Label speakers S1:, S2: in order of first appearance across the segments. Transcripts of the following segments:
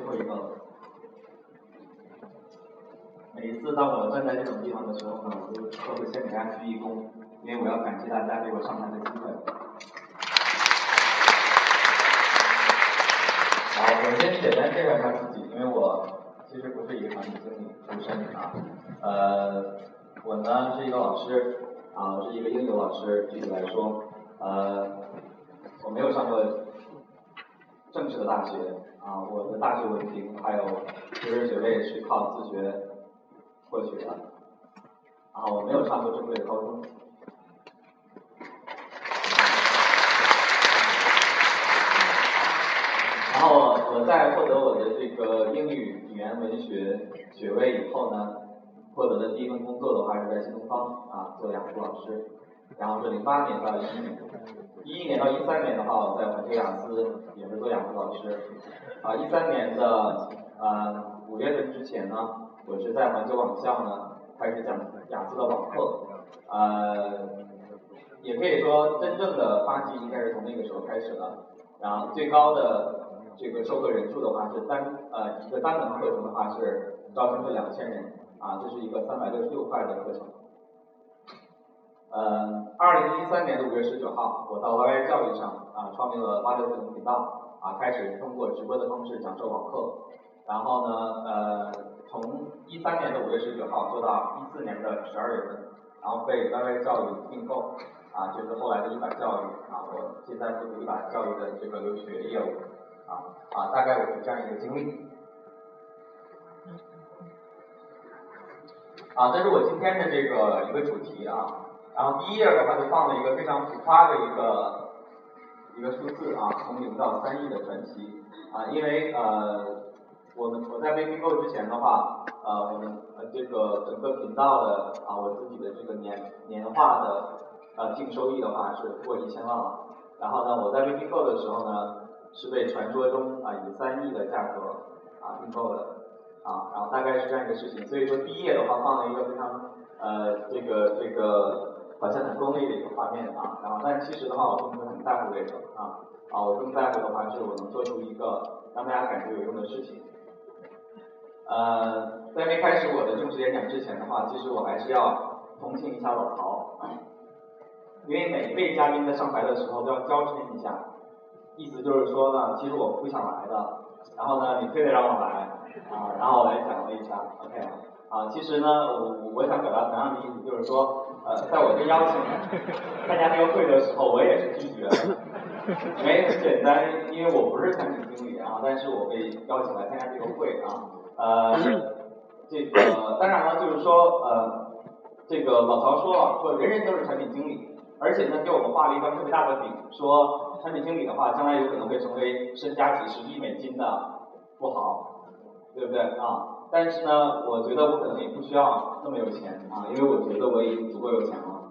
S1: 最后一个。每一次当我站在这种地方的时候呢，我都都会先给大家鞠一躬，因为我要感谢大家给我上台的机会。好，我先简单介绍一下自己，因为我其实不是一个产品经理出身啊，呃，我呢是一个老师啊，我是一个英语老师，具体来说，呃，我没有上过正式的大学啊，我的大学文凭还有学士学位是靠自学。获取的，然后我没有上过正规的高中，然后我在获得我的这个英语语言文学学位以后呢，获得的第一份工作的话是在新东方啊做雅思老师，然后是零八年到一一年，一一年到一三年的话我在环球雅思也是做雅思老师，啊一三年的呃五月份之前呢。我是在环球网校呢开始讲雅思的网课，呃，也可以说真正的发迹应该是从那个时候开始的。然后最高的这个授课人数的话是单呃一个单门课程的话是招生是两千人，啊，这是一个三百六十六块的课程。呃，二零一三年的五月十九号，我到 YY 教育上啊创立了八六四零频道，啊开始通过直播的方式讲授网课，然后呢呃。从一三年的五月十九号做到一四年的十二月份，然后被 YY 教育并购，啊，就是后来的一把教育，啊，我现在负责一把教育的这个留学业务，啊，啊，大概我是这样一个经历。啊，这是我今天的这个一个主题啊，然后第一页的话就放了一个非常浮夸的一个一个数字啊，从零到三亿的传奇，啊，因为呃。我们我在被并购之前的话，呃，我们呃这个整个频道的啊，我自己的这个年年化的呃净收益的话是过一千万了。然后呢，我在被并购的时候呢，是被传说中啊以三亿的价格啊并购的啊，然后大概是这样一个事情。所以说第一页的话放了一个非常呃这个这个好像很功利的一个画面啊，然后但其实的话我并不是很在乎这个啊。啊，我更在乎的话是我能做出一个让大家感觉有用的事情。呃，在没开始我的正式演讲之前的话，其实我还是要同情一下老曹，因为每一位嘉宾在上台的时候都要娇嗔一下，意思就是说呢，其实我不想来的，然后呢，你非得让我来，啊，然后我来讲了一下，OK 啊，其实呢，我我想表达同样的意思，就是说，呃，在我被邀请参加这个会的时候，我也是拒绝的，因很简单，因为我不是产品经理啊，但是我被邀请来参加这个会啊。呃，这个当然了，就是说，呃，这个老曹说了，说人人都是产品经理，而且呢，给我们画了一张特别大的饼，说产品经理的话，将来有可能会成为身家几十亿美金的富豪，对不对啊？但是呢，我觉得我可能也不需要那么有钱啊，因为我觉得我已经足够有钱了。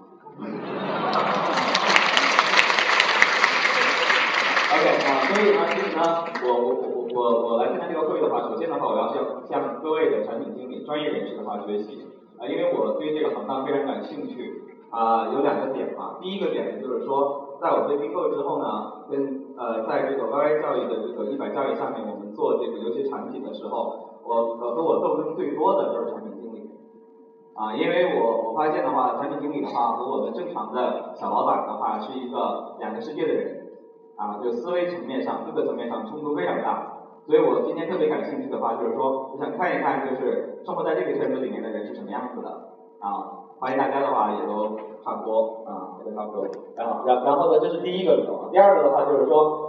S1: OK 啊，所以呢，其实呢，我我我我我来参加这个会议的话，首先的话，我要向向各位的产品经理、专业人士的话学习啊，因为我对这个行当非常感兴趣啊，有两个点啊，第一个点呢，就是说，在我被并购之后呢，跟呃，在这个 YY 教育的这个一百教育下面，我们做这个游戏产品的时候，我呃和我斗争最多的就是产品经理啊，因为我我发现的话，产品经理的话和我们正常的小老板的话是一个两个世界的人。啊，就思维层面上、各个层面上冲突非常大，所以我今天特别感兴趣的话，就是说，我想看一看，就是生活在这个圈子里面的人是什么样子的啊。欢迎大家的话也都差不多啊，也都差不多。然后，然然后呢，这是第一个理由。第二个的话就是说，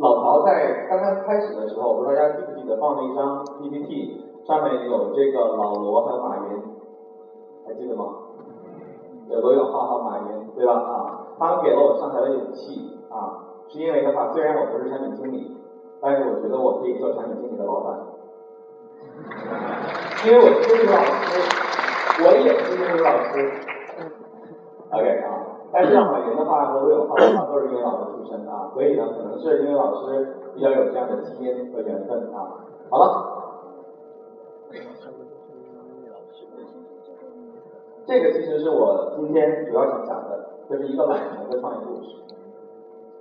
S1: 老曹在刚刚开始的时候，我不知道大家记不记得放了一张 PPT，上面有这个老罗和马云，还记得吗？有罗永浩和马云，对吧？啊。他们给了我上台的勇气啊，是因为的话，虽然我不是产品经理，但是我觉得我可以做产品经理的老板，因为我是英语老师，我也是英语老师。OK 啊，但是马云的话和罗永浩的话都是英语老师出身啊，所以呢，可能是因为老师比较有这样的基因和缘分啊。好了，这个其实是我今天主要想讲的。就是一个懒人的创业故事。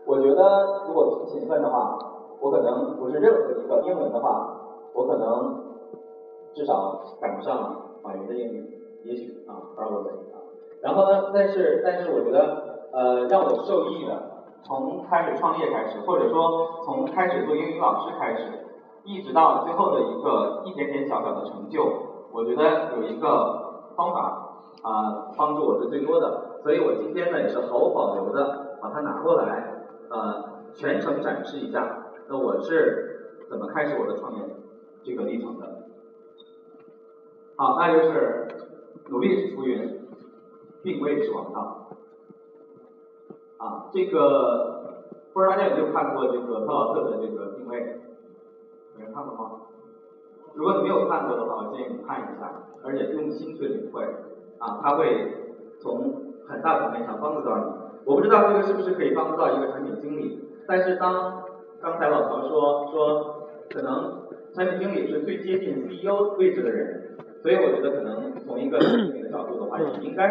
S1: 我觉得，如果勤奋的话，我可能不是任何一个英文的话，我可能至少赶不上马云的英语，也许啊，probably 啊。然后呢，但是但是我觉得呃让我受益的，从开始创业开始，或者说从开始做英语老师开始，一直到最后的一个一点点小小的成就，我觉得有一个方法啊帮助我是最多的，所以我今天呢也是毫无保留的把它拿过来呃全程展示一下。那我是怎么开始我的创业这个历程的？好，那就是努力是浮云，定位是王道。啊，这个不知道大家有没有看过这个特劳特的这个定位？有人看过吗？如果你没有看过的话，我建议你看一下，而且用心去领会。啊，它会从很大层面上帮助到你。我不知道这个是不是可以帮助到一个产品经理，但是当刚才老曹说说，可能产品经理是最接近 CEO 位置的人，所以我觉得可能从一个 产品的角度的话，也应该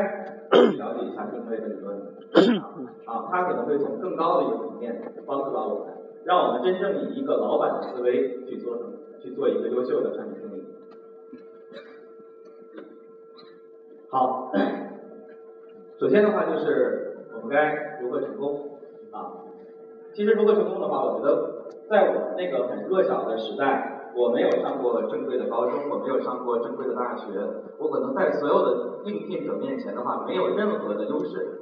S1: 了解一下定位的理论。啊，他可能会从更高的一个层面帮助到我们，让我们真正以一个老板的思维去做去做一个优秀的产品经理。好，首先的话就是我们该如何成功啊？其实如何成功的话，我觉得在我们那个很弱小的时代，我没有上过正规的高中，我没有上过正规的大学，我可能在所有的应聘者面前的话，没有任何的优势。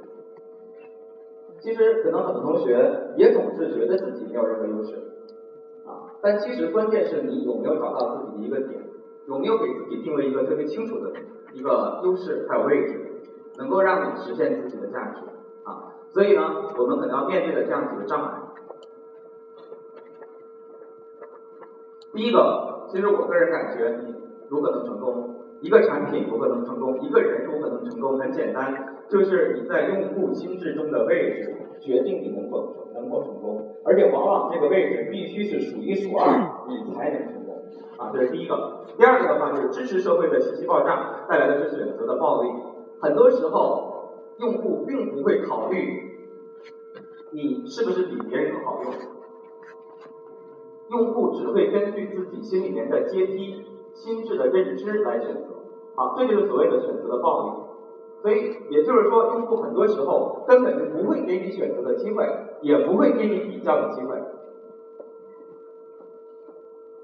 S1: 其实可能很多同学也总是觉得自己没有任何优势，啊，但其实关键是你有没有找到自己的一个点，有没有给自己定位一个特别清楚的一个优势还有位置，能够让你实现自己的价值，啊，所以呢，我们可能要面对的这样几个障碍。第一个，其实我个人感觉，你如何能成功？一个产品如何能成功？一个人如何能成功？很简单，就是你在用户心智中的位置决定你能否能否成功，而且往往这个位置必须是数一数二，你才能成功。啊，这是第一个。第二个的话，就是支持社会的信息爆炸带来的是选择的暴力。很多时候，用户并不会考虑你是不是比别人更好用，用户只会根据自己心里面的阶梯。心智的认知来选择，好，这就是所谓的选择的暴力。所以也就是说，用户很多时候根本就不会给你选择的机会，也不会给你比较的机会。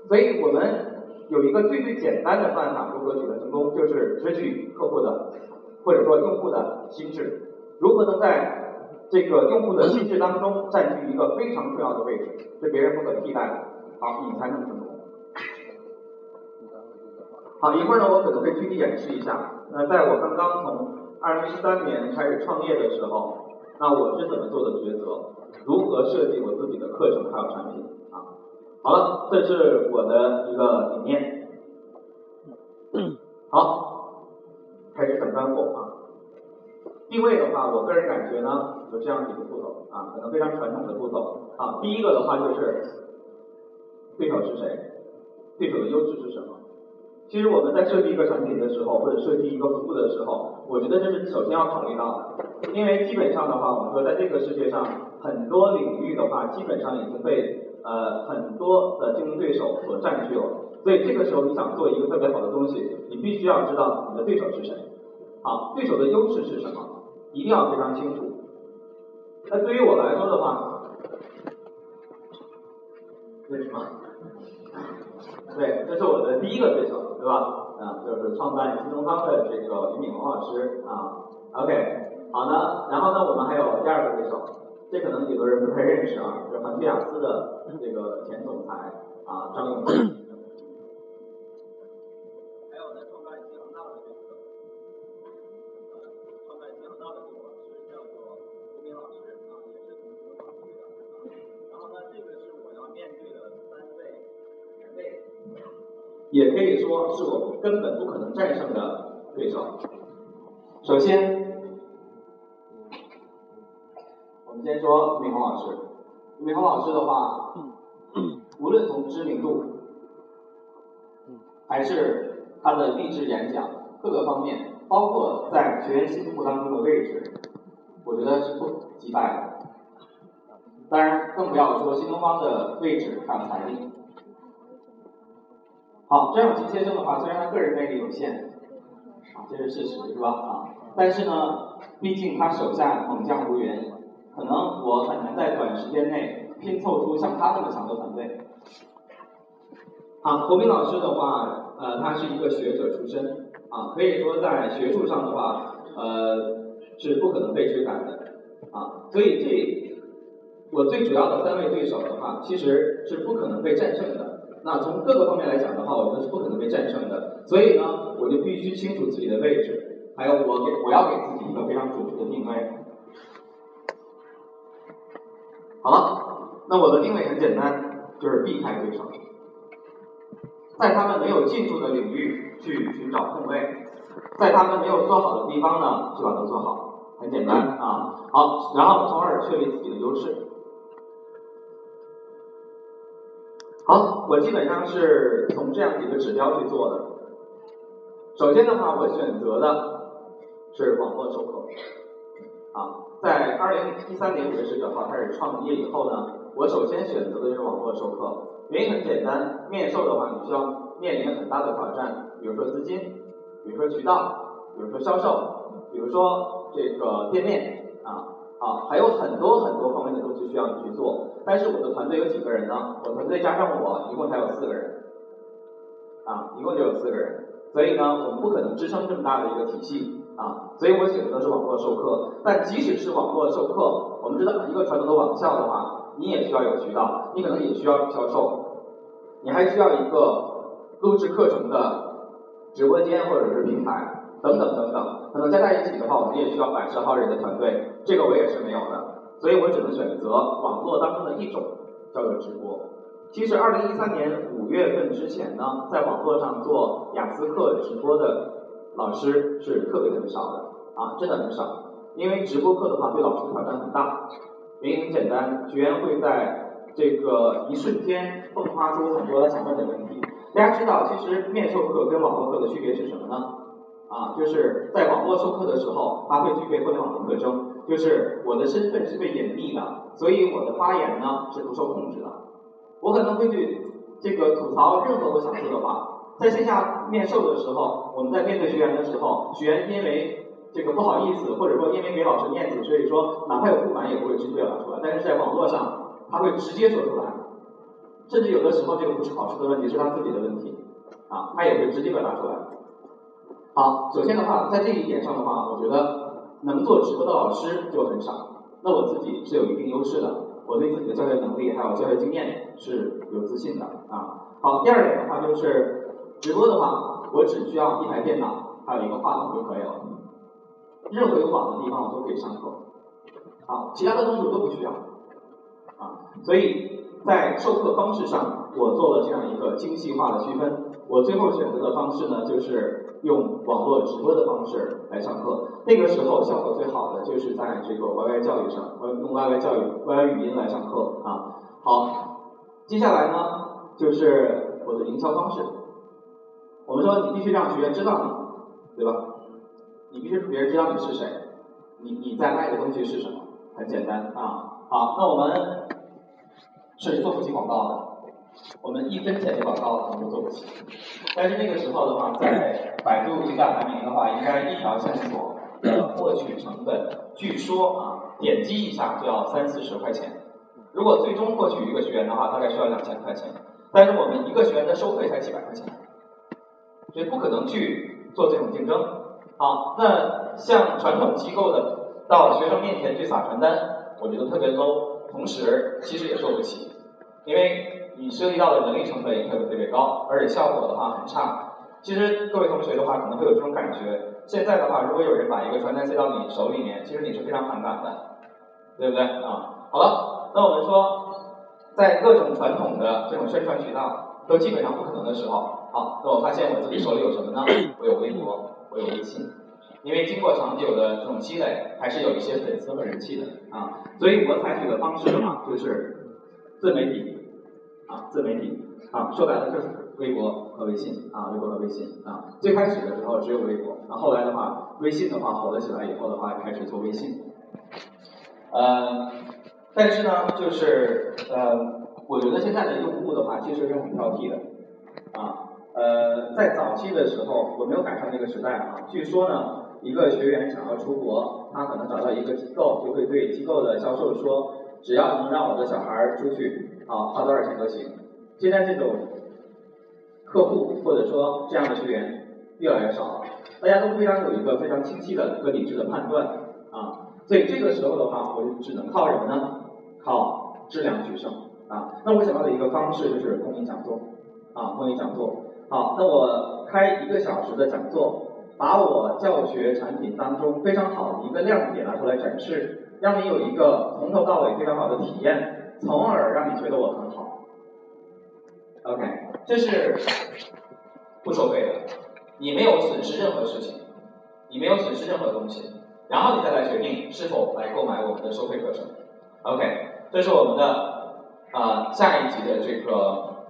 S1: 所以我们有一个最最简单的办法，如何取得成功，就是直取客户的或者说用户的心智，如何能在这个用户的心智当中占据一个非常重要的位置，是别人不可替代的，好，你才能成功。好，一会儿呢，我可能会具体演示一下。那在我刚刚从二零一三年开始创业的时候，那我是怎么做的抉择？如何设计我自己的课程还有产品？啊，好了，这是我的一个理念。好，开始整干货啊。定位的话，我个人感觉呢，有这样几个步骤啊，可能非常传统的步骤。啊，第一个的话就是对手是谁？对手的优势是什么？其实我们在设计一个产品的时候，或者设计一个服务的时候，我觉得这是首先要考虑到的。因为基本上的话，我们说在这个世界上，很多领域的话，基本上已经被呃很多的竞争对手所占据了。所以这个时候，你想做一个特别好的东西，你必须要知道你的对手是谁，好，对手的优势是什么，一定要非常清楚。那对于我来说的话，为什么？对，这是我的第一个对手。对吧？啊，就是创办新东方的这个俞敏洪老师啊。OK，好呢。然后呢，我们还有第二个对手，这可能有的人不太认识啊，就是环球雅思的这个前总裁啊，张永说是我们根本不可能战胜的对手。首先，我们先说俞敏洪老师。俞敏洪老师的话，无论从知名度，还是他的励志演讲各个方面，包括在学员心目当中的位置，我觉得是不击败的。当然更不要说新东方的位置还有财力。好，这样急先生的话，虽然他个人魅力有限，啊，这是事实，是吧？啊，但是呢，毕竟他手下猛将如云，可能我很难在短时间内拼凑出像他这么强的团队。啊，国明老师的话，呃，他是一个学者出身，啊，可以说在学术上的话，呃，是不可能被追赶的，啊，所以这我最主要的三位对手的话，其实是不可能被战胜的。那从各个方面来讲的话，我觉得是不可能被战胜的。所以呢，我就必须清楚自己的位置，还有我给我要给自己一个非常准确的定位。好了，那我的定位很简单，就是避开对手，在他们没有进驻的领域去寻找空位，在他们没有做好的地方呢，就把它做好，很简单啊。好，然后从而确立自己的优势。好，我基本上是从这样几个指标去做的。首先的话，我选择的是网络授课。啊，在二零一三年五月十九号开始创业以后呢，我首先选择的就是网络授课。原因很简单，面授的话，你需要面临很大的挑战，比如说资金，比如说渠道，比如说销售，比如说这个店面啊。啊，还有很多很多方面的东西需要你去做，但是我的团队有几个人呢？我团队加上我，一共才有四个人，啊，一共就有四个人，所以呢，我们不可能支撑这么大的一个体系，啊，所以我选择的是网络授课。但即使是网络授课，我们知道一个传统的网校的话，你也需要有渠道，你可能也需要有销售，你还需要一个录制课程的直播间或者是平台。等等等等，可能加在一起的话，我们也需要百十号人的团队，这个我也是没有的，所以我只能选择网络当中的一种，叫做直播。其实二零一三年五月份之前呢，在网络上做雅思课直播的老师是特别特别少的，啊，真的很少。因为直播课的话，对老师的挑战很大。原因很简单，学员会在这个一瞬间迸发出很多他想问的问题。大家知道，其实面授课跟网络课的区别是什么呢？啊，就是在网络授课的时候，它会具备互联网的特征，就是我的身份是被隐蔽的，所以我的发言呢是不受控制的。我可能会去这个吐槽任何我想说的话。在线下面授的时候，我们在面对学员的时候，学员因为这个不好意思，或者说因为给老师面子，所以说哪怕有不满也不会直接表达出来。但是在网络上，他会直接说出来，甚至有的时候这个不是考试的问题，是他自己的问题，啊，他也会直接表达出来。好，首先的话，在这一点上的话，我觉得能做直播的老师就很少。那我自己是有一定优势的，我对自己的教学能力还有教学经验是有自信的啊。好，第二点的话就是直播的话，我只需要一台电脑，还有一个话筒就可以了。任何有网的地方我都可以上课。好，其他的东西我都不需要。啊，所以在授课方式上，我做了这样一个精细化的区分。我最后选择的方式呢，就是用网络直播的方式来上课。那个时候效果最好的就是在这个 YY 教育上，用 YY 教育 YY 语音来上课啊。好，接下来呢就是我的营销方式。我们说你必须让学员知道你，对吧？你必须让别人知道你是谁，你你在卖的东西是什么？很简单啊。好，那我们是做不起广告的。我们一分钱的广告我们都做不起，但是那个时候的话，在百度一大排名的话，应该一条线索的获取成本，据说啊，点击一下就要三四十块钱。如果最终获取一个学员的话，大概需要两千块钱。但是我们一个学员的收费才几百块钱，所以不可能去做这种竞争。好，那像传统机构的到学生面前去撒传单，我觉得特别 low，同时其实也做不起，因为。你涉及到的人力成本也特别特别高，而且效果的话很差。其实各位同学的话可能会有这种感觉。现在的话，如果有人把一个传单塞到你手里面，其实你是非常反感的，对不对啊？好了，那我们说，在各种传统的这种宣传渠道都基本上不可能的时候，好，那我发现我自己手里有什么呢？我有微博，我有微信，因为经过长久的这种积累，还是有一些粉丝和人气的啊。所以我采取的方式的话，就是自媒体。啊，自媒体啊，说白了就是微博和微信啊，微博和微信啊。最开始的时候只有微博，那后来的话，微信的话火了起来以后的话，开始做微信。呃，但是呢，就是呃，我觉得现在的用户的话，其实是很挑剔的，啊，呃，在早期的时候，我没有赶上那个时代啊。据说呢，一个学员想要出国，他可能找到一个机构，就会对机构的销售说，只要能让我的小孩出去，啊，花多少钱都行。现在这种客户或者说这样的学员越来越少了，大家都非常有一个非常清晰的、一个理智的判断，啊，所以这个时候的话，我就只能靠什么呢？靠质量取胜啊！那我想到的一个方式就是公益讲座啊，公益讲座。好，那我开一个小时的讲座，把我教学产品当中非常好的一个亮点拿出来展示，让你有一个从头到尾非常好的体验，从而让你觉得我很好。OK，这是不收费的，你没有损失任何事情，你没有损失任何东西，然后你再来决定是否来购买我们的收费课程。OK。这是我们的啊下一级的这个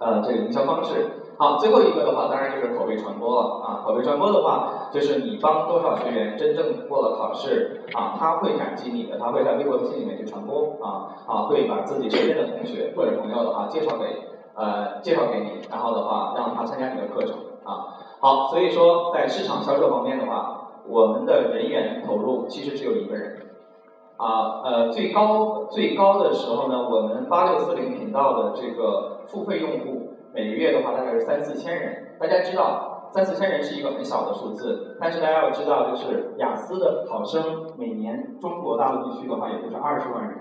S1: 呃这个营销方式。好，最后一个的话，当然就是口碑传播了啊。口碑传播的话，就是你帮多少学员真正过了考试啊，他会感激你的，他会在微博、微信里面去传播啊啊，会把自己身边的同学或者朋友的话介绍给呃介绍给你，然后的话让他参加你的课程啊。好，所以说在市场销售方面的话，我们的人员投入其实只有一个人。啊，呃，最高最高的时候呢，我们八六四零频道的这个付费用户每个月的话大概是三四千人。大家知道，三四千人是一个很小的数字，但是大家要知道，就是雅思的考生每年中国大陆地区的话，也就是二十万人，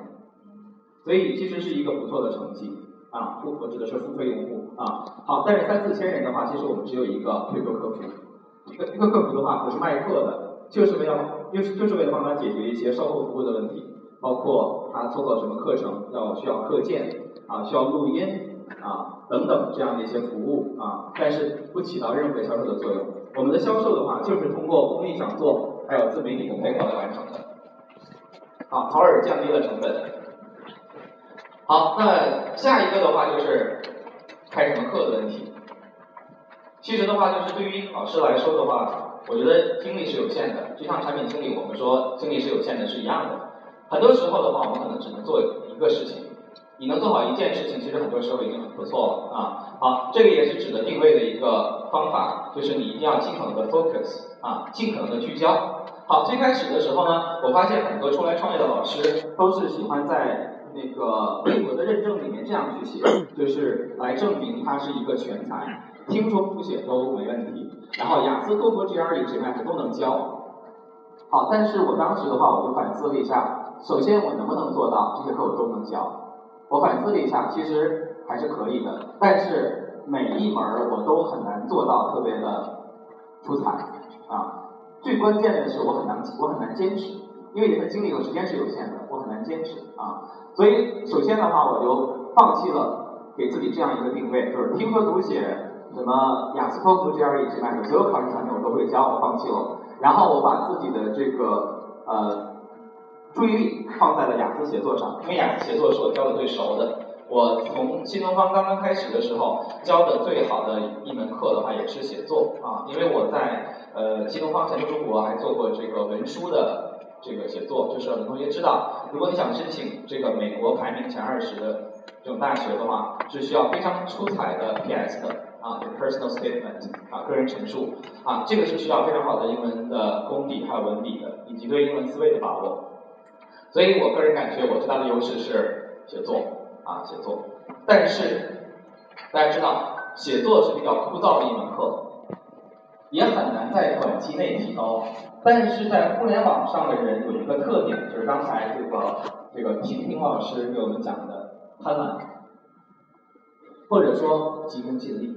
S1: 所以其实是一个不错的成绩啊。付我指的是付费用户啊。好，但是三四千人的话，其实我们只有一个 QQ 客服，一个一个客服的话不是卖课的。就是为了，就是就是为了帮他解决一些售后服务的问题，包括他做过什么课程要需要课件啊，需要录音啊等等这样的一些服务啊，但是不起到任何销售的作用。我们的销售的话，就是通过公益讲座还有自媒体的配合来完成的。好，从而降低了成本。好，那下一个的话就是开什么课的问题。其实的话，就是对于老师来说的话。我觉得精力是有限的，就像产品经理，我们说精力是有限的，是一样的。很多时候的话，我们可能只能做一个事情。你能做好一件事情，其实很多时候已经很不错了啊。好，这个也是指的定位的一个方法，就是你一定要尽可能的 focus 啊，尽可能的聚焦。好，最开始的时候呢，我发现很多出来创业的老师都是喜欢在那个 微博的认证里面这样去写，就是来证明他是一个全才。听说读写都没问题，然后雅思、托福、GRE、GMAT 都能教。好，但是我当时的话，我就反思了一下，首先我能不能做到这些课我都能教？我反思了一下，其实还是可以的，但是每一门我都很难做到特别的出彩啊。最关键的是我很难，我很难坚持，因为人的精力和时间是有限的，我很难坚持啊。所以首先的话，我就放弃了给自己这样一个定位，就是听说读写。什么雅思、托福、GRE、GMAT，所有考试产品我都会教，我放弃了。然后我把自己的这个呃注意力放在了雅思写作上，因为雅思写作是我教的最熟的。我从新东方刚刚开始的时候教的最好的一门课的话，也是写作啊，因为我在呃新东方前中国还做过这个文书的这个写作，就是很多同学知道，如果你想申请这个美国排名前二十的这种大学的话，是需要非常出彩的 PS 的。啊，personal statement 啊，个人陈述啊，这个是需要非常好的英文的功底还有文笔的，以及对英文思维的把握。所以我个人感觉我最大的优势是写作啊，写作。但是大家知道，写作是比较枯燥的一门课，也很难在短期内提高。但是在互联网上的人有一个特点，就是刚才这个这个婷婷老师给我们讲的贪婪，或者说急功近利。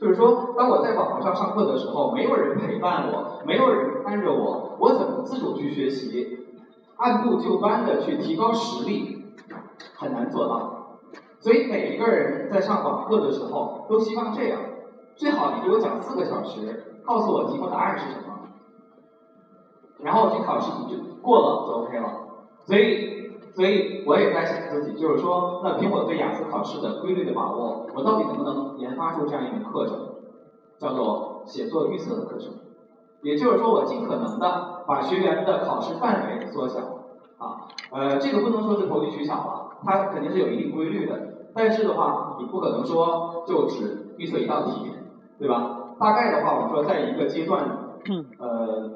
S1: 就是说，当我在网络上上课的时候，没有人陪伴我，没有人看着我，我怎么自主去学习，按部就班的去提高实力，很难做到。所以每一个人在上网课的时候，都希望这样：最好你给我讲四个小时，告诉我题目答案是什么，然后我去考试，你就过了就 OK 了。所以。所以我也在想自己，就是说，那凭我对雅思考试的规律的把握，我到底能不能研发出这样一门课程，叫做写作预测的课程？也就是说，我尽可能的把学员的考试范围缩小，啊，呃，这个不能说是投机取巧吧，它肯定是有一定规律的。但是的话，你不可能说就只预测一道题，对吧？大概的话，我们说在一个阶段，呃，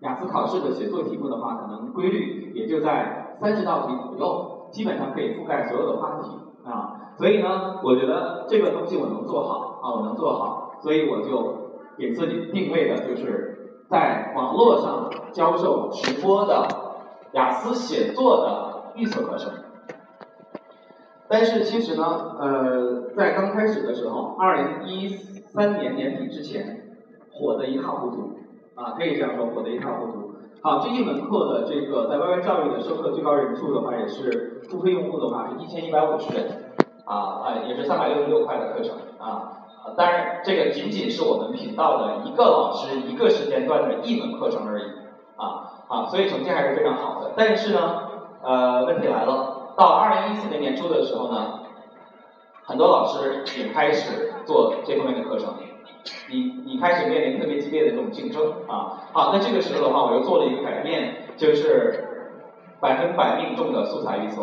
S1: 雅思考试的写作题目的话，可能规律也就在三十道题左右，基本上可以覆盖所有的话题啊。所以呢，我觉得这个东西我能做好啊，我能做好，所以我就给自己定位的就是在网络上教授直播的雅思写作的预测课程。但是其实呢，呃，在刚开始的时候，二零一三年年底之前，火得一塌糊涂啊，可以这样说，火得一塌糊涂。好，这一门课的这个在 YY 教育的授课最高人数的话，也是付费用户的话是一千一百五十人。啊，呃，也是三百六十六块的课程啊，当然这个仅仅是我们频道的一个老师一个时间段的一门课程而已啊啊，所以成绩还是非常好的。但是呢，呃，问题来了，到二零一四年年初的时候呢，很多老师也开始做这方面的课程，你你开始面临特别激烈的这种竞争啊。好，那这个时候的话，我又做了一个改变，就是百分百命中的素材预测。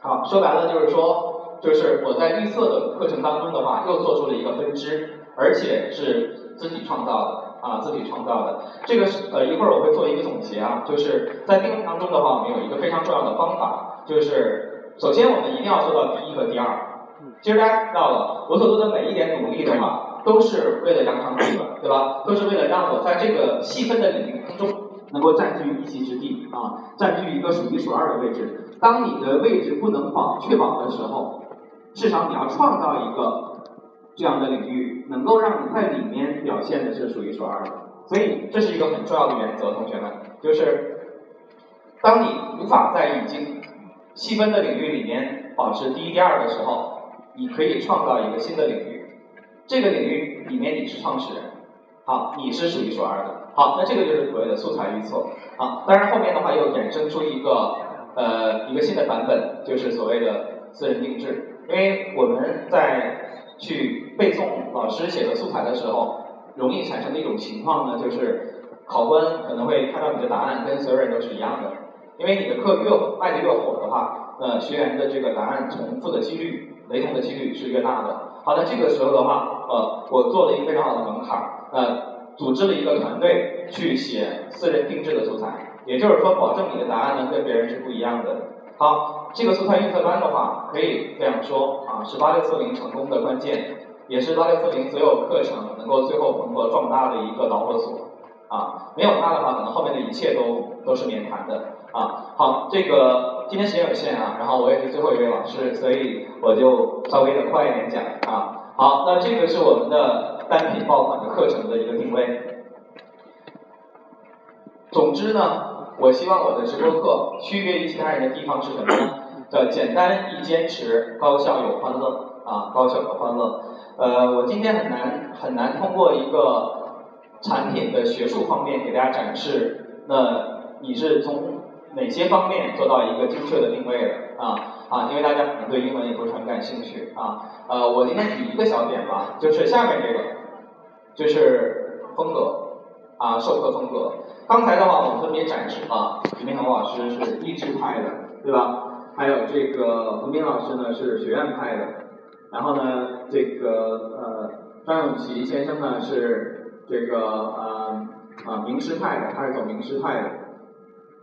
S1: 好，说白了就是说。就是我在预测的课程当中的话，又做出了一个分支，而且是自己创造的啊，自己创造的。这个是呃一会儿我会做一个总结啊，就是在定位当中的话，我们有一个非常重要的方法，就是首先我们一定要做到第一和第二。其实大家知道了，我所做的每一点努力的话，都是为了扬长避短，对吧？都是为了让我在这个细分的领域当中能够占据一席之地啊，占据一个数一数二的位置。当你的位置不能保确保的时候，至少你要创造一个这样的领域，能够让你在里面表现的是数一数二的。所以这是一个很重要的原则，同学们，就是当你无法在已经细分的领域里面保持第一、第二的时候，你可以创造一个新的领域。这个领域里面你是创始人，好，你是数一数二的。好，那这个就是所谓的素材预测。好，当然后面的话又衍生出一个呃一个新的版本，就是所谓的私人定制。因为我们在去背诵老师写的素材的时候，容易产生的一种情况呢，就是考官可能会看到你的答案跟所有人都是一样的。因为你的课越卖的越火的话，呃，学员的这个答案重复的几率、雷同的几率是越大的。好的，这个时候的话，呃，我做了一个非常好的门槛，呃，组织了一个团队去写私人定制的素材，也就是说，保证你的答案呢跟别人是不一样的。好，这个素材预测班的话，可以这样说啊，是八六四零成功的关键，也是八六四零所有课程能够最后蓬勃壮大的一个导火索啊。没有它的话，可能后面的一切都都是免谈的啊。好，这个今天时间有限啊，然后我也是最后一位老师，所以我就稍微的快一点讲啊。好，那这个是我们的单品爆款的课程的一个定位。总之呢。我希望我的直播课区别于其他人的地方是什么呢？叫 简单易坚持，高效有欢乐啊，高效有欢乐。呃，我今天很难很难通过一个产品的学术方面给大家展示，那你是从哪些方面做到一个精确的定位的啊啊？因为大家可能对英文也不是很感兴趣啊。呃，我今天举一个小点吧，就是下面这个，就是风格啊，授课风格。刚才的话，我们分别展示了李明腾老师是励志派的，对吧？还有这个冯斌老师呢是学院派的，然后呢，这个呃张永琪先生呢是这个呃啊名师派的，他是走名师派的。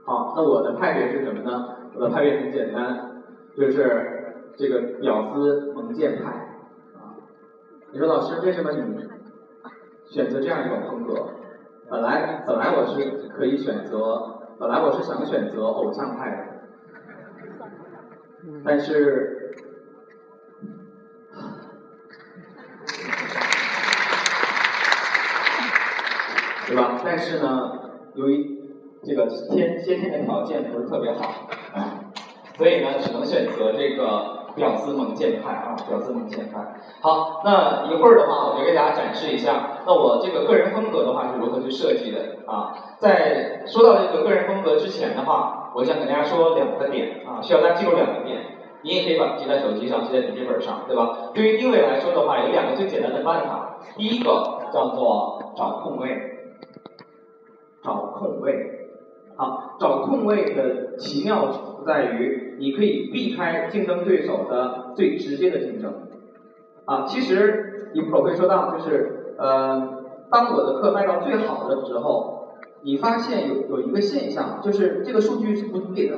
S1: 好，那我的派别是什么呢？我的派别很简单，就是这个屌丝蒙剑派。啊，你说老师为什么你选择这样一种风格？本来本来我是可以选择，本来我是想选择偶像派的，但是，对吧？但是呢，由于这个先先天的条件不是特别好，所以呢，只能选择这个。屌丝猛剑派啊，屌丝猛剑派。好，那一会儿的话，我就给大家展示一下，那我这个个人风格的话是如何去设计的啊。在说到这个个人风格之前的话，我想跟大家说两个点啊，需要大家记住两个点。你也可以把它记在手机上，记在笔记本上，对吧？对于定位来说的话，有两个最简单的办法。第一个叫做找空位，找空位。好，找空位的奇妙处在于，你可以避开竞争对手的最直接的竞争。啊，其实一会儿会说到，就是呃，当我的课卖到最好的时候，你发现有有一个现象，就是这个数据是不对的。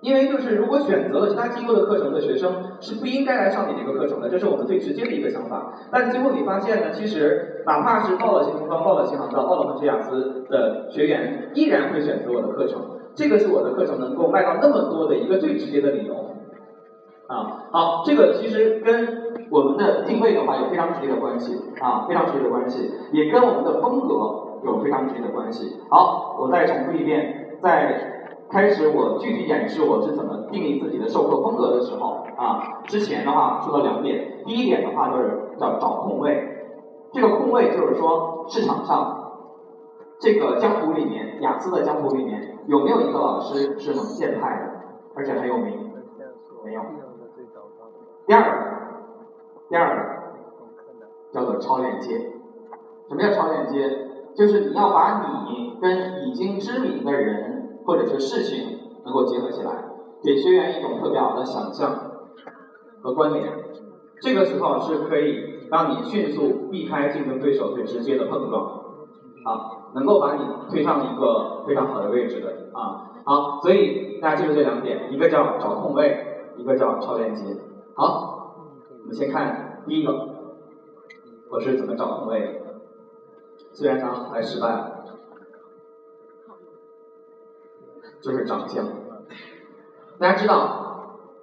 S1: 因为就是如果选择了其他机构的课程的学生是不应该来上你这个课程的，这是我们最直接的一个想法。但最后你发现呢，其实哪怕是报了新东方、报了新航道、报了恒驰雅思的学员，依然会选择我的课程。这个是我的课程能够卖到那么多的一个最直接的理由。啊，好，这个其实跟我们的定位的话有非常直接的关系啊，非常直接的关系，也跟我们的风格有非常直接的关系。好，我再重复一遍，在。开始我具体演示我是怎么定义自己的授课风格的时候啊，之前的话说了两点，第一点的话就是叫找，空位就是说市场上这个江湖里面雅思的江湖里面有没有一个老师是蒙剑派的，而且很有名？没有。第二个，第二个叫做超链接，什么叫超链接？就是你要把你跟已经知名的人。或者是事情能够结合起来，给学员一种特别好的想象和关联，这个时候是可以让你迅速避开竞争对手最直接的碰撞，啊，能够把你推上一个非常好的位置的啊。好，所以大家记住这两点，一个叫找空位，一个叫超链接。好，我们先看第一个，我是怎么找空位的，虽然呢还失败了。就是长相，大家知道，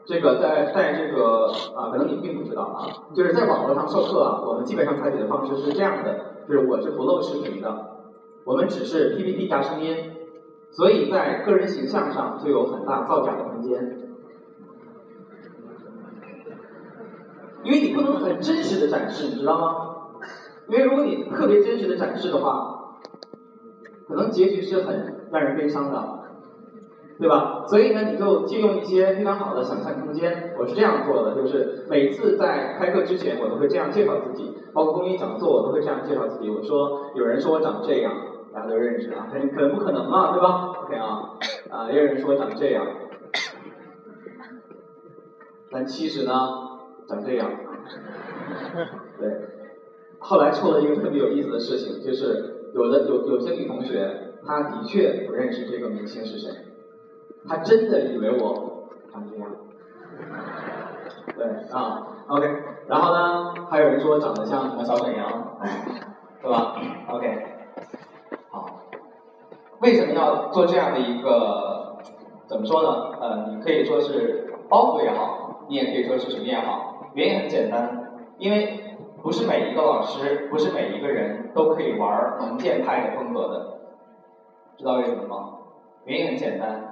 S1: 这个在在这个啊，可能你并不知道啊，就是在网络上授课啊，我们基本上采取的方式是这样的，就是我是不露视频的，我们只是 PPT 加声音，所以在个人形象上就有很大造假的空间，因为你不能很真实的展示，你知道吗？因为如果你特别真实的展示的话，可能结局是很让人悲伤的。对吧？所以呢，你就借用一些非常好的想象空间。我是这样做的，就是每次在开课之前，我都会这样介绍自己，包括公益讲座，我都会这样介绍自己。我说，有人说我长这样，大家都认识啊，肯可能不可能嘛，对吧？OK 啊，啊，也有人说我长这样，但其实呢，长这样。对，后来出了一个特别有意思的事情，就是有的有有些女同学，她的确不认识这个明星是谁。他真的以为我长这样，对啊，OK，然后呢，还有人说长得像什么小沈阳，对吧？OK，好，为什么要做这样的一个？怎么说呢？呃，你可以说是包袱也好，你也可以说是什么也好。原因很简单，因为不是每一个老师，不是每一个人都可以玩蒙剑派的风格的，知道为什么吗？原因很简单。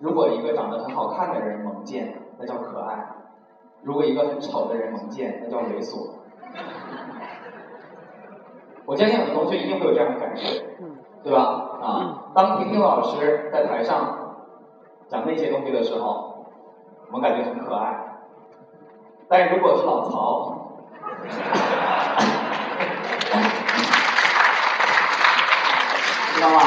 S1: 如果一个长得很好看的人萌见，那叫可爱；如果一个很丑的人萌见，那叫猥琐。我相信很多同学一定会有这样的感受，对吧？啊，当婷婷老师在台上讲那些东西的时候，我们感觉很可爱；但是如果是老曹，知道吗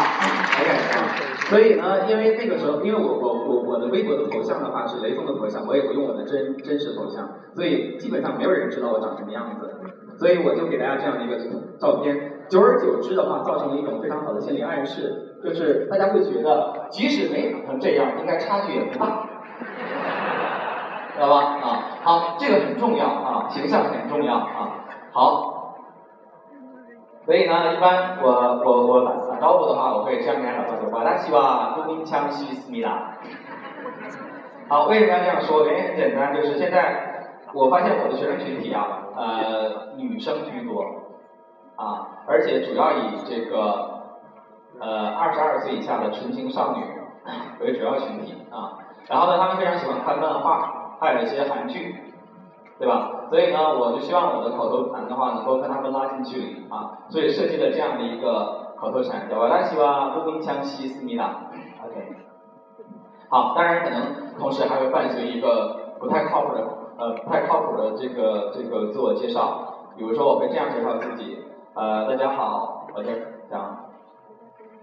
S1: ？OK。所以呢，因为那个时候，因为我我我我的微博的头像的话是雷锋的头像，我也不用我的真真实头像，所以基本上没有人知道我长什么样子。所以我就给大家这样的一个照片，久而久之的话，造成了一种非常好的心理暗示，就是大家会觉得，即使没长成这样，应该差距也不大，知道吧？啊，好，这个很重要啊，形象很重要啊，好。所以呢，一般我我我打打招呼的话，我会这样跟大家打招呼：瓦达西瓦，多明枪西思密达。好，为什么要这样说？原因很简单，就是现在我发现我的学生群体啊，呃，女生居多啊，而且主要以这个呃二十二岁以下的纯情少女为主要群体啊。然后呢，他们非常喜欢看漫画，还有一些韩剧。对吧？所以呢，我就希望我的口头禅的话，能够跟他们拉近距离啊。所以设计了这样的一个口头禅，叫“我来希望步兵枪西思密达”。OK。好，当然可能同时还会伴随一个不太靠谱的呃不太靠谱的这个这个自我介绍。比如说，我会这样介绍自己：呃，大家好，我叫张。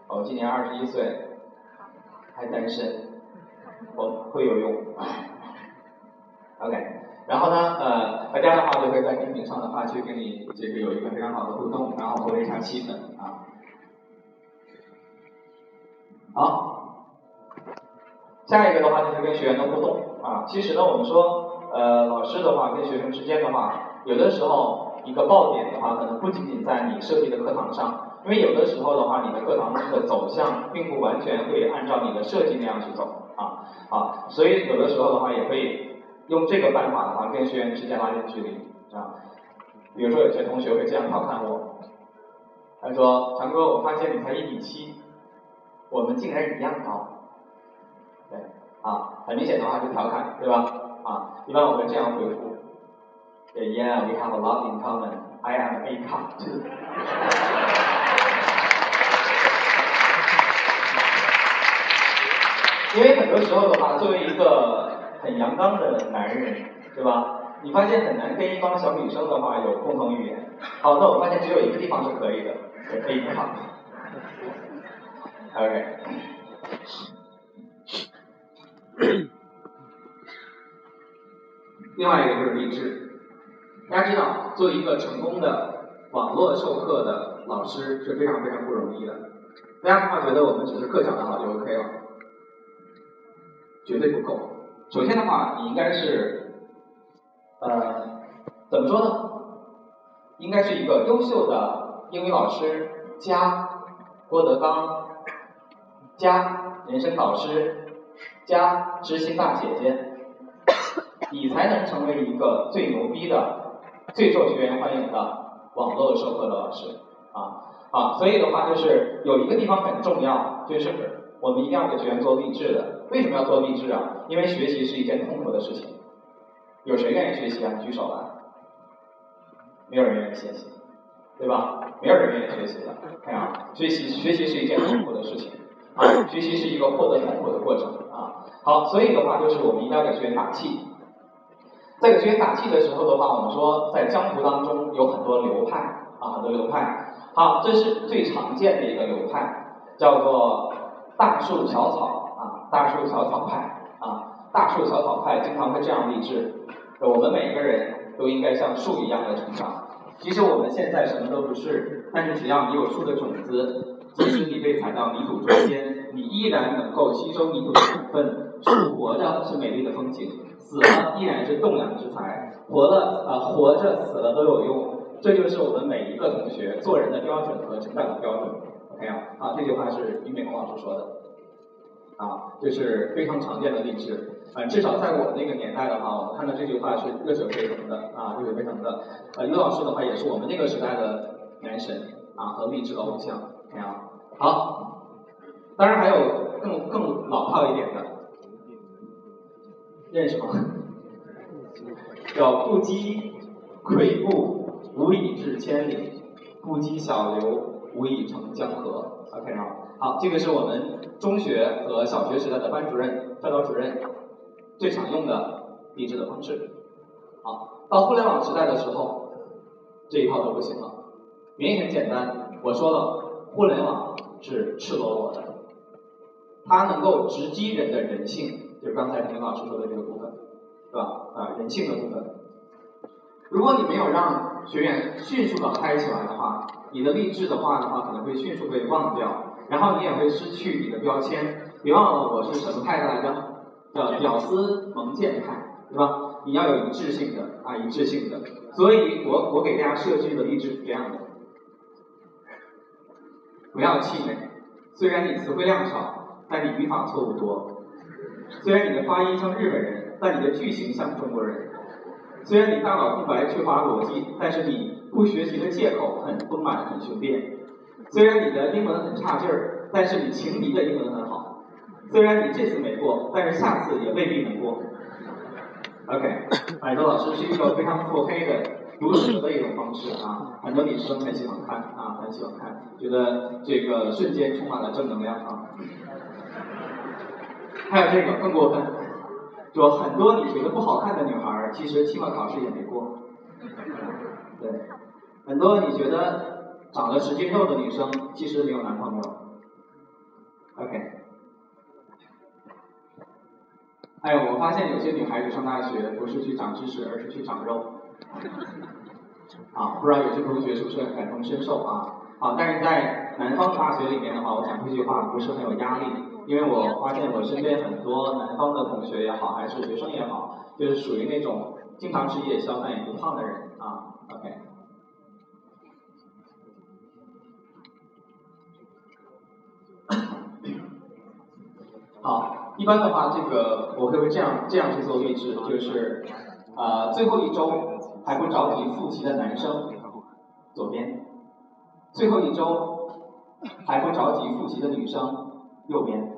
S1: 我今年二十一岁，还单身，我会游泳。OK，然后呢，呃，大家的话就会在公屏上的话去跟你这个有一个非常好的互动，然后活跃一下气氛啊。好，下一个的话就是跟学员的互动啊。其实呢，我们说，呃，老师的话跟学生之间的话，有的时候一个爆点的话，可能不仅仅在你设计的课堂上。因为有的时候的话，你的课堂的走向并不完全会按照你的设计那样去走啊啊，所以有的时候的话也可以用这个办法的话跟学员之间拉近距离啊。比如说有些同学会这样调侃我，他说：“强哥，我发现你才一米七，我们竟然一样高。”对啊，很明显的话就调侃，对吧？啊，一般我会这样回复：“Yeah, we have a lot in common. I am A cup too.” 因为很多时候的话，作为一个很阳刚的男人，对吧？你发现很难跟一帮小女生的话有共同语言。好，那我发现只有一个地方是可以的，是 A cup。OK。另外一个就是励志。大家知道，做一个成功的网络授课的老师是非常非常不容易的。大家不要觉得我们只是课讲得好就 OK 了。绝对不够。首先的话，你应该是，呃，怎么说呢？应该是一个优秀的英语老师加郭德纲加人生导师加知心大姐姐，你才能成为一个最牛逼的、最受学员欢迎的网络授课的老师啊啊！所以的话，就是有一个地方很重要，就是我们一定要给学员做励志的。为什么要做励志啊？因为学习是一件痛苦的事情。有谁愿意学习啊？举手来。没有人愿意学习，对吧？没有人愿意学习的。看啊，学习学习是一件痛苦的事情啊，学习是一个获得痛苦的过程啊。好，所以的话就是我们一定要给学员打气。在给学员打气的时候的话，我们说在江湖当中有很多流派啊，很多流派。好，这是最常见的一个流派，叫做大树小草。大树小草派啊，大树小草派经常会这样励志：我们每个人都应该像树一样的成长。其实我们现在什么都不是，但是只要你有树的种子，即使你被踩到泥土中间，你依然能够吸收泥土的养分。树活着是美丽的风景，死了依然是栋梁之材。活了啊，活着死了都有用。这就是我们每一个同学做人的标准和成长的标准。OK 啊，啊，这句话是俞美洪老师说的。啊，这是非常常见的励志，呃，至少在我那个年代的话，我看到这句话是热血沸腾的，啊，热血沸腾的。呃，于老师的话也是我们那个时代的男神啊和励志的偶像，看啊。好，当然还有更更老套一点的，认识吗？叫不积跬步，无以至千里；不积小流，无以成江河。OK 啊。好，这个是我们中学和小学时代的班主任、教导主任最常用的励志的方式。好，到互联网时代的时候，这一套都不行了。原因很简单，我说了，互联网是赤裸裸的，它能够直击人的人性，就是刚才陈老师说的这个部分，是吧？啊，人性的部分。如果你没有让学员迅速的嗨起来的话，你的励志的话的话，可能会迅速被忘掉。然后你也会失去你的标签，别忘了我是什么派的来着？叫屌丝萌贱派，对吧？你要有一致性的啊，一致性的。所以我我给大家设置的励志是这样的：不要气馁，虽然你词汇量少，但你语法错误多；虽然你的发音像日本人，但你的句型像中国人；虽然你大脑空白缺乏逻辑，但是你不学习的借口很丰满很雄辩。虽然你的英文很差劲儿，但是你情敌的英文很好。虽然你这次没过，但是下次也未必能过。OK，百度老师是一个非常腹黑的读史的一种方式啊，很多女生很喜欢看啊，很喜欢看，觉得这个瞬间充满了正能量啊。还有这个更过分，就很多你觉得不好看的女孩，其实期末考试也没过。对，很多你觉得。长了十斤肉的女生，即使没有男朋友。OK。哎，我发现有些女孩子上大学不是去长知识，而是去长肉。啊，不知道有些同学是不是感同身受啊？啊，但是在南方大学里面的话，我讲这句话不是很有压力，因为我发现我身边很多南方的同学也好，还是学生也好，就是属于那种经常吃夜宵但也不胖的人啊。OK。好，一般的话，这个我会这样这样去做励志，就是呃最后一周还不着急复习的男生，左边；最后一周还不着急复习的女生，右边。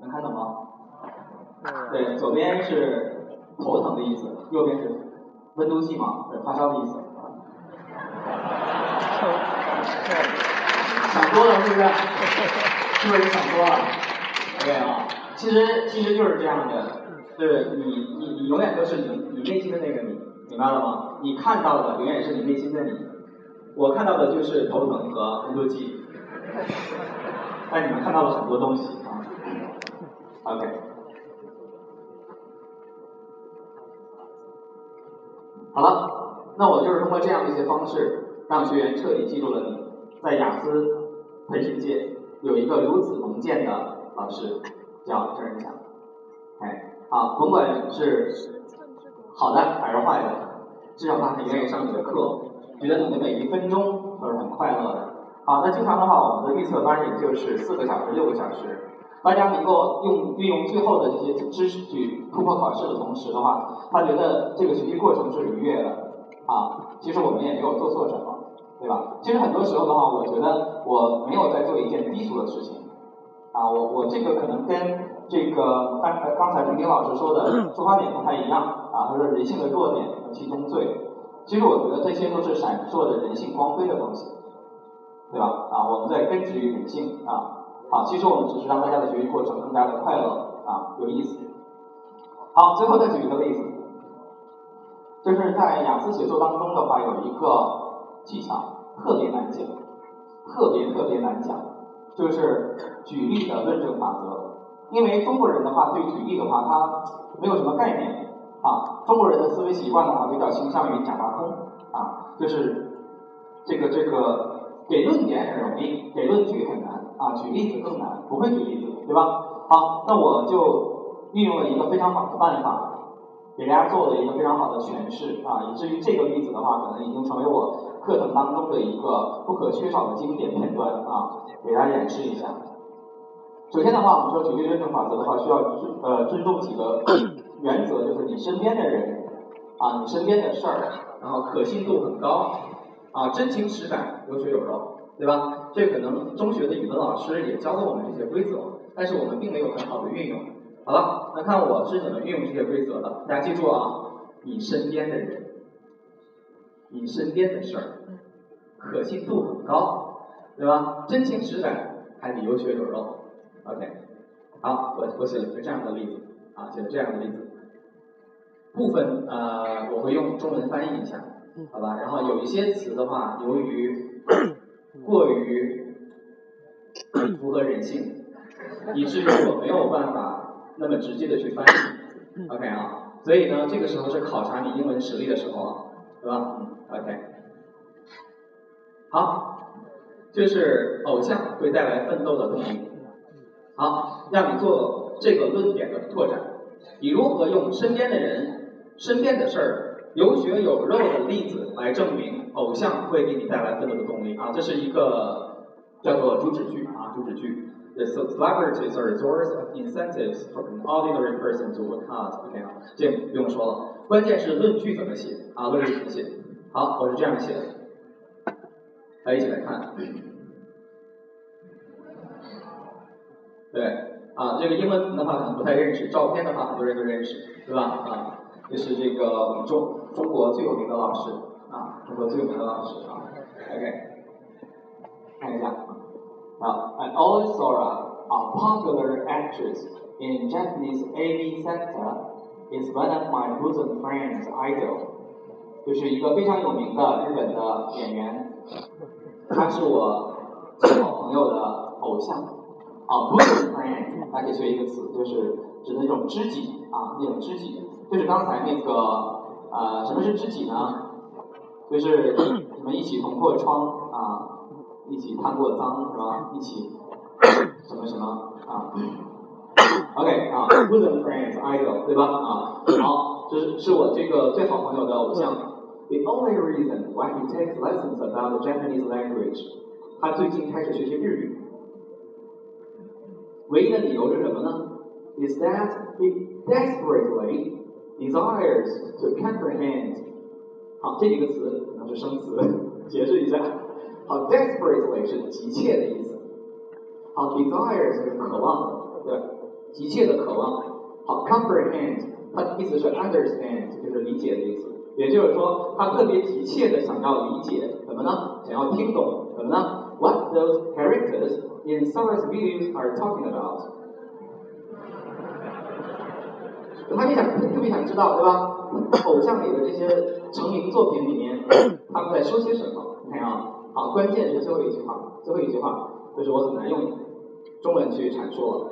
S1: 能看懂吗？对，左边是头疼的意思，右边是温度计嘛，对发烧的意思。想多了是不是？是不是想多了？OK 啊，其实其实就是这样的，是你你你永远都是你你内心的那个你，明白了吗？你看到的永远是你内心的你，我看到的就是头疼和温度计，但你们看到了很多东西啊。OK，好了，那我就是通过这样的一些方式，让学员彻底记住了你在雅思培训界。有一个如此能见的老师，叫郑仁强，哎，啊，甭管是好的还是坏的，至少他很愿意上你的课，觉得你的每一分钟都是很快乐的。好，那经常的话，我们的预测班也就是四个小时、六个小时，大家能够用运用最后的这些知识去突破考试的同时的话，他觉得这个学习过程是愉悦的，啊，其实我们也没有做错什么。对吧？其实很多时候的话，我觉得我没有在做一件低俗的事情，啊，我我这个可能跟这个刚才刚才陈斌老师说的出发点不太一样，啊，他说人性的弱点和其中罪，其实我觉得这些都是闪烁着人性光辉的东西，对吧？啊，我们在根植于人性啊，好，其实我们只是让大家的学习过程更加的快乐啊，有意思。好，最后再举一个例子，就是在雅思写作当中的话，有一个技巧。特别难讲，特别特别难讲，就是举例的论证法则。因为中国人的话，对举例的话，他没有什么概念啊。中国人的思维习惯的话，比较倾向于假大空啊，就是这个这个给论点很容易，给论据很难啊，举例子更难，不会举例子，对吧？好，那我就运用了一个非常好的办法，给大家做了一个非常好的诠释啊，以至于这个例子的话，可能已经成为我。课程当中的一个不可缺少的经典片段啊，给大家演示一下。首先的话，我们说举例论证法则的话，需要尊呃尊重几个 原则，就是你身边的人啊，你身边的事儿，然后可信度很高啊，真情实感，有血有肉，对吧？这可能中学的语文老师也教过我们这些规则，但是我们并没有很好的运用。好了，那看我是怎么运用这些规则的，大家记住啊，你身边的人。你身边的事儿，可信度很高，对吧？真情实感，还得有血有肉。OK，好，我我写了一个这样的例子，啊，写了这样的例子。部分呃，我会用中文翻译一下，好吧？然后有一些词的话，由于 过于符合人性，以至于我没有办法那么直接的去翻译。OK 啊，所以呢，这个时候是考察你英文实力的时候啊，对吧？OK，好，就是偶像会带来奋斗的动力。好，让你做这个论点的拓展。你如何用身边的人、身边的事儿、有血有肉的例子来证明偶像会给你带来奋斗的动力？啊，这是一个叫做主旨句啊，主旨句。The celebrities are a source of incentives for an ordinary person to work hard. OK 啊，这不用说了。关键是论据怎么写啊？论据怎么写？好，我是这样写的，来一起来看。对，啊，这个英文的话可能不太认识，照片的话很多人都认识，对吧？啊，这是这个我们中中国最有名的老师，啊，中国最有名的老师啊。OK，看一下，啊，I always saw a popular actress in Japanese AV center. Is one of my bosom friends idol. 就是一个非常有名的日本的演员，他是我最好朋友的偶像，啊，，bosom friend，大家可以学一个词，就是指的那种知己啊，那种知己，就是刚才那个呃，什么是知己呢？就是你们一起捅破窗啊，一起贪过脏是吧？一起什么什么啊 ？OK 啊，bosom friends idol 对吧？啊，好，这是是我这个最好朋友的偶像。The only reason why he takes lessons about the Japanese language，他最近开始学习日语。唯一的理由是什么呢？Is that he desperately desires to comprehend。好，这几个词可能是生词，解释一下。好，desperately 是急切的意思。好，desires 是渴望，对， 急切的渴望。好，comprehend 它的意思是 understand，就是理解的意思。也就是说，他特别急切的想要理解什么呢？想要听懂什么呢？What those characters in Sarah's videos are talking about？他别想，特别想知道，对吧？偶像里的这些成名作品里面，他们在说些什么？你看啊，好，关键是最后一句话，最后一句话就是我很难用中文去阐述了，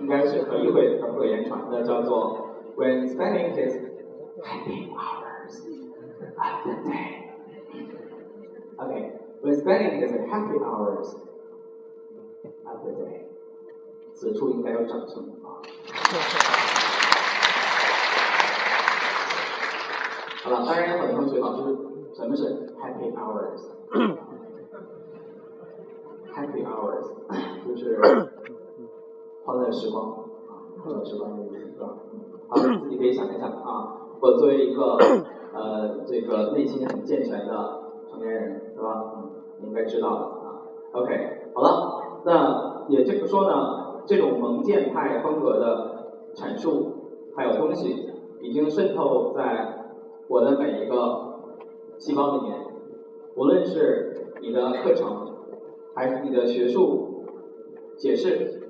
S1: 应该是可意会而不可言传的，叫做 When spending his happy hour。of the day. Okay, when spending his happy hours of the day，此处应该有掌声啊。好了，当然有很多同学老师什么是 happy hours？happy hours 就是 欢乐时光啊，欢乐时光的意思是吧？好，自己可以想一想啊。我作为一个呃，这个内心很健全的成年人，是吧？你应该知道的啊。OK，好了，那也就是说呢，这种蒙见派风格的阐述还有东西，已经渗透在我的每一个细胞里面。无论是你的课程，还是你的学术解释，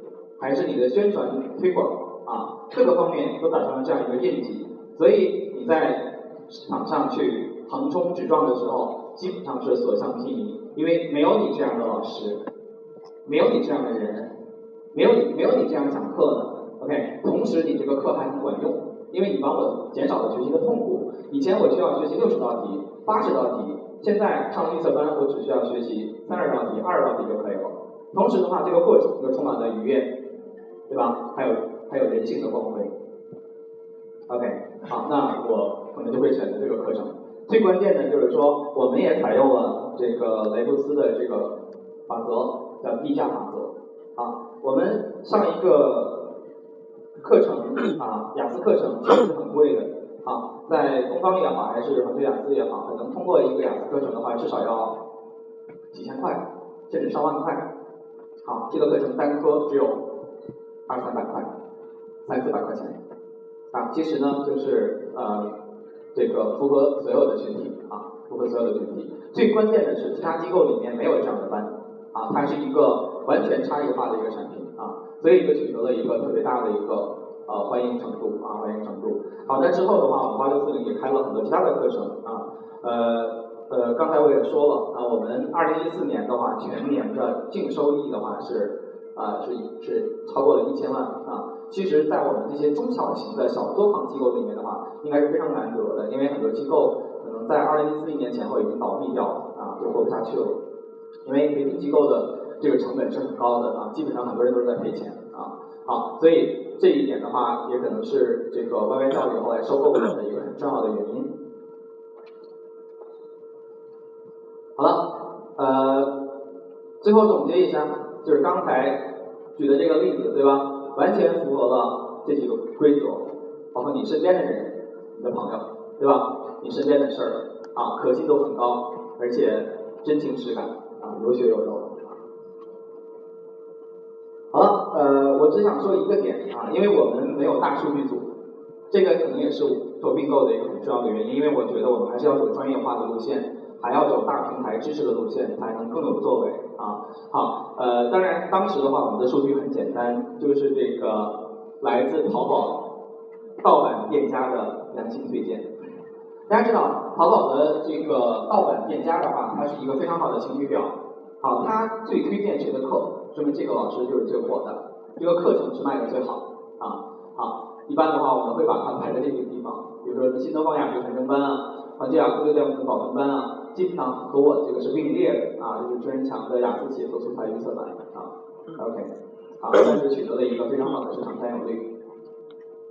S1: 还是你的宣传推广啊，各个方面都打上了这样一个印记。所以你在市。场上去横冲直撞的时候，基本上是所向披靡，因为没有你这样的老师，没有你这样的人，没有你没有你这样讲课的，OK。同时你这个课还很管用，因为你帮我减少了学习的痛苦。以前我需要学习六十道题、八十道题，现在上了预测班我只需要学习三十道题、二十道题就可以了。同时的话，这个过程又充满了愉悦，对吧？还有还有人性的光辉。OK，好，那我。可能就会选择这个课程。最关键的就是说，我们也采用了这个雷布斯的这个法则，叫递价法则。啊，我们上一个课程啊，雅思课程其实很贵的。啊，在东方也好，还是衡水雅思也好，可能通过一个雅思课程的话，至少要几千块，甚至上万块。好，这个课程单科只有二三百块，三四百块钱。啊，其实呢，就是呃。这个符合所有的群体啊，符合所有的群体。最关键的是，其他机构里面没有这样的班啊，它是一个完全差异化的一个产品啊，所以就取得了一个特别大的一个呃欢迎程度啊，欢迎程度。好，那之后的话，我们八六四零也开了很多其他的课程啊，呃呃，刚才我也说了啊，我们二零一四年的话，全年的净收益的话是啊是是超过了一千万啊。其实，在我们这些中小型的小作坊机构里面的话，应该是非常难得的，因为很多机构可能在二零一四年前后已经倒闭掉了，啊，就活不下去了。因为培训机构的这个成本是很高的啊，基本上很多人都是在赔钱啊。好，所以这一点的话，也可能是这个 YY 教育后来收购我们的一个很重要的原因。好了，呃，最后总结一下，就是刚才举的这个例子，对吧？完全符合了这几个规则，包括你身边的人、你的朋友，对吧？你身边的事儿啊，可信度很高，而且真情实感啊，有血有肉。好了，呃，我只想说一个点啊，因为我们没有大数据组，这个可能也是做并购的一个很重要的原因，因为我觉得我们还是要走专业化的路线。还要走大平台支持的路线，才能更有作为啊。好，呃，当然当时的话，我们的数据很简单，就是这个来自淘宝盗版店家的良心推荐。大家知道，淘宝的这个盗版店家的话，它是一个非常好的情绪表。好，它最推荐谁的课，说明这个老师就是最火的。这个课程是卖的最好啊。好，一般的话我们会把它排在这个地方，比如说新东方雅思传承班啊，环境雅思六点五的保存班啊，基本上和我这个是并列的啊，就是专强的雅思写作素材预测版啊。OK，好，算是取得了一个非常好的市场占有率。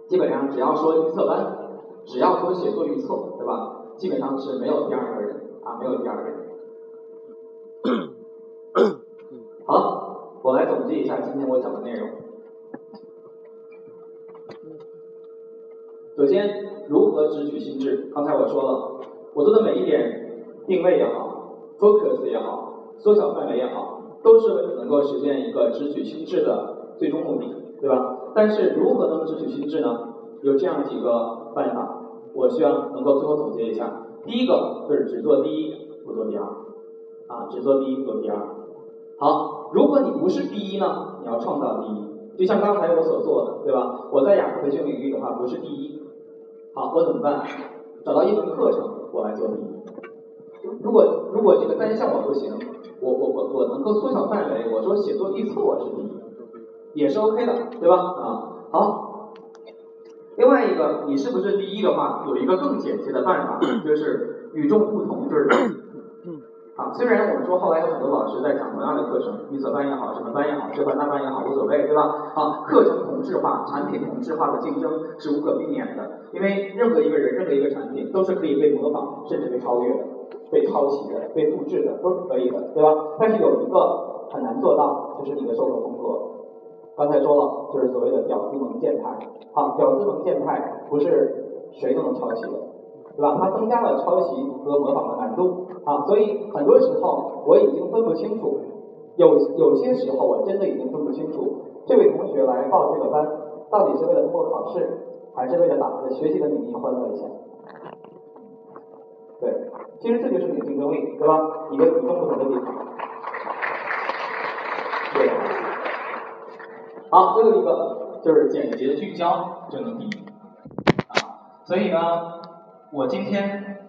S1: 基本上只要说预测班，只要说写作预测，对吧？基本上是没有第二个人啊，没有第二个人。好了，我来总结一下今天我讲的内容。首先，如何直取心智？刚才我说了，我做的每一点定位也好，focus 也好，缩小范围也好，都是为了能够实现一个直取心智的最终目的，对吧？但是如何能直取心智呢？有这样几个办法，我希望能够最后总结一下。第一个就是只做第一，不做第二，啊，只做第一，不做第二。好，如果你不是第一呢，你要创造第一，就像刚才我所做的，对吧？我在雅思培训领域的话不是第一，好，我怎么办？找到一门课程，我来做第一。如果如果这个单项我不行，我我我我能够缩小范围，我说写作预测我是第一，也是 OK 的，对吧？啊，好。另外一个，你是不是第一的话，有一个更简洁的办法，就是与众不同，就是啊。虽然我们说后来有很多老师在讲同样的课程，预测班也好，什么班也好，这班那班也好，无所谓，对吧？啊，课程同质化，产品同质化的竞争是无可避免的，因为任何一个人，任何一个产品都是可以被模仿，甚至被超越的，被抄袭的，被复制的，都是可以的，对吧？但是有一个很难做到，就是你的授课风格。刚才说了，就是所谓的屌丝萌贱派。好，屌丝萌贱派不是谁都能抄袭的，对吧？它增加了抄袭和模仿的难度。啊，所以很多时候我已经分不清楚，有有些时候我真的已经分不清楚，这位同学来报这个班，到底是为了通过考试，还是为了打着学习的名义欢乐一下？对，其实这就是你的竞争力，对吧？你的与众不同的地方。对。好，最后一个就是简洁聚焦就能第一啊，所以呢，我今天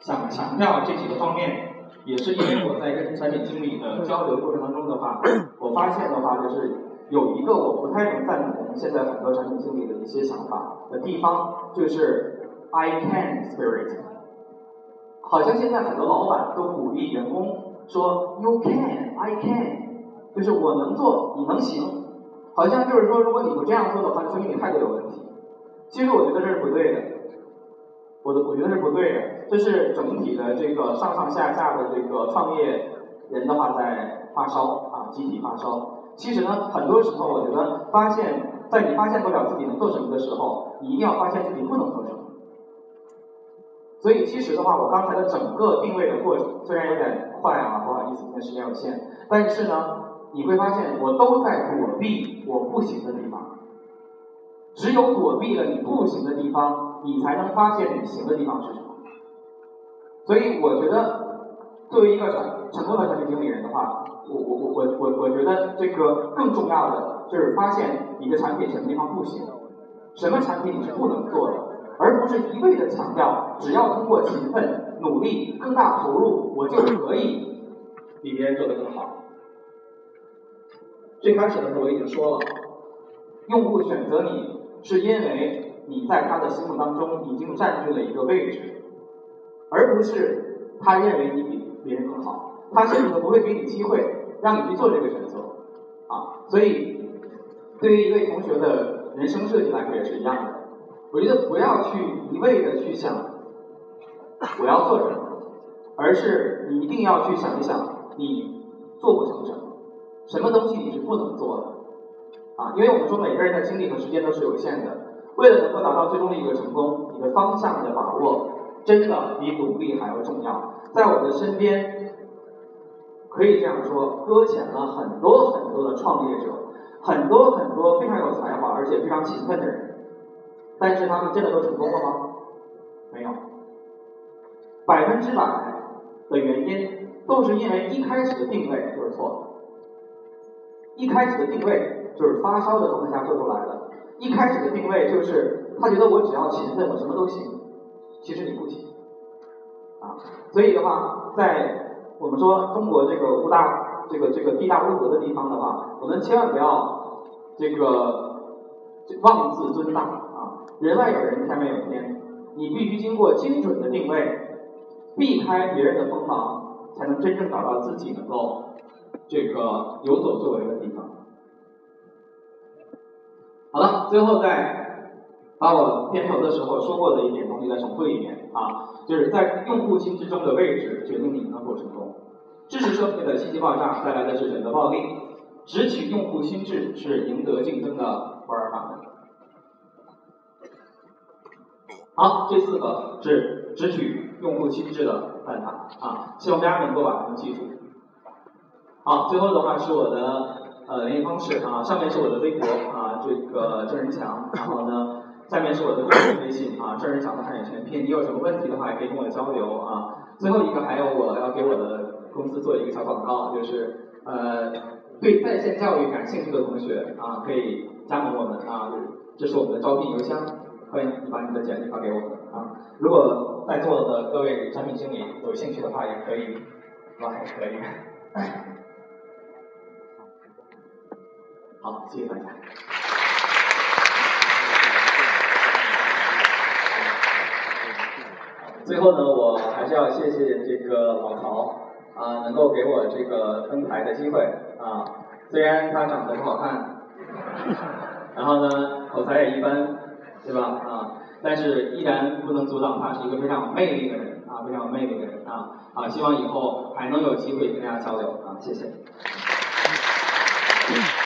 S1: 想强调这几个方面，也是因为我在跟产品经理的交流过程当中的话，我发现的话就是有一个我不太能赞同现在很多产品经理的一些想法的地方，就是 I can spirit，好像现在很多老板都鼓励员工说 You can，I can，就是我能做，你能行。好像就是说，如果你不这样做的话，说明你态度有问题。其实我觉得这是不对的，我的我觉得是不对的。这是整体的这个上上下下的这个创业人的话在发烧啊，集体发烧。其实呢，很多时候我觉得发现，在你发现不了自己能做什么的时候，你一定要发现自己不能做什么。所以其实的话，我刚才的整个定位的过程虽然有点快啊，不好意思，因为时间有限，但是呢。你会发现，我都在躲避我不行的地方。只有躲避了你不行的地方，你才能发现你行的地方是什么。所以，我觉得作为一个成成功的产品经理人的话，我我我我我我觉得这个更重要的就是发现你的产品什么地方不行，什么产品你是不能做的，而不是一味的强调只要通过勤奋、努力、更大投入，我就可以比别人做得更好。最开始的时候我已经说了，用户选择你是因为你在他的心目当中已经占据了一个位置，而不是他认为你比别人更好，他甚至都不会给你机会让你去做这个选择啊。所以，对于一位同学的人生设计来说也是一样的。我觉得不要去一味的去想我要做什么，而是你一定要去想一想你做不成什么。什么东西你是不能做的啊？因为我们说每个人的精力和时间都是有限的，为了能够达到最终的一个成功，你的方向的把握真的比努力还要重要。在我的身边，可以这样说，搁浅了很多很多的创业者，很多很多非常有才华而且非常勤奋的人，但是他们真的都成功了吗？没有，百分之百的原因都是因为一开始的定位就是错的。一开始的定位就是发烧的状态下做出来的，一开始的定位就是他觉得我只要勤奋，我什么都行。其实你不行，啊，所以的话，在我们说中国这个物大这个这个地大物博的地方的话，我们千万不要这个妄自尊大，人外有人，天外有天，你必须经过精准的定位，避开别人的锋芒，才能真正找到自己能够这个有所作为的地方。好了，最后再把我片头的时候说过的一点东西再重复一遍啊，就是在用户心智中的位置决定你能否成功。知识社会的信息爆炸带来的是选择暴力，直取用户心智是赢得竞争的不二法好，这四个是直取用户心智的办法啊，希望大家能够把它们记住。好，最后的话是我的呃联系方式啊，上面是我的微博啊，这个郑仁强，然后呢，下面是我的个人微信啊，郑仁强的汉语全拼。你有什么问题的话，也可以跟我交流啊。最后一个还有我要给我的。公司做一个小广告，就是呃，对在线教育感兴趣的同学啊，可以加盟我们啊，这是我们的招聘邮箱，欢迎你把你的简历发给我们啊。如果在座的各位产品经理有兴趣的话，也可以，吧？也可以。好，谢谢大家。最后呢，我还是要谢谢这个老曹。啊，能够给我这个登台的机会啊，虽然他长得不好看，然后呢口才也一般，对吧？啊，但是依然不能阻挡他是一个非常有魅力的人啊，非常有魅力的人啊啊，希望以后还能有机会跟大家交流啊，谢谢。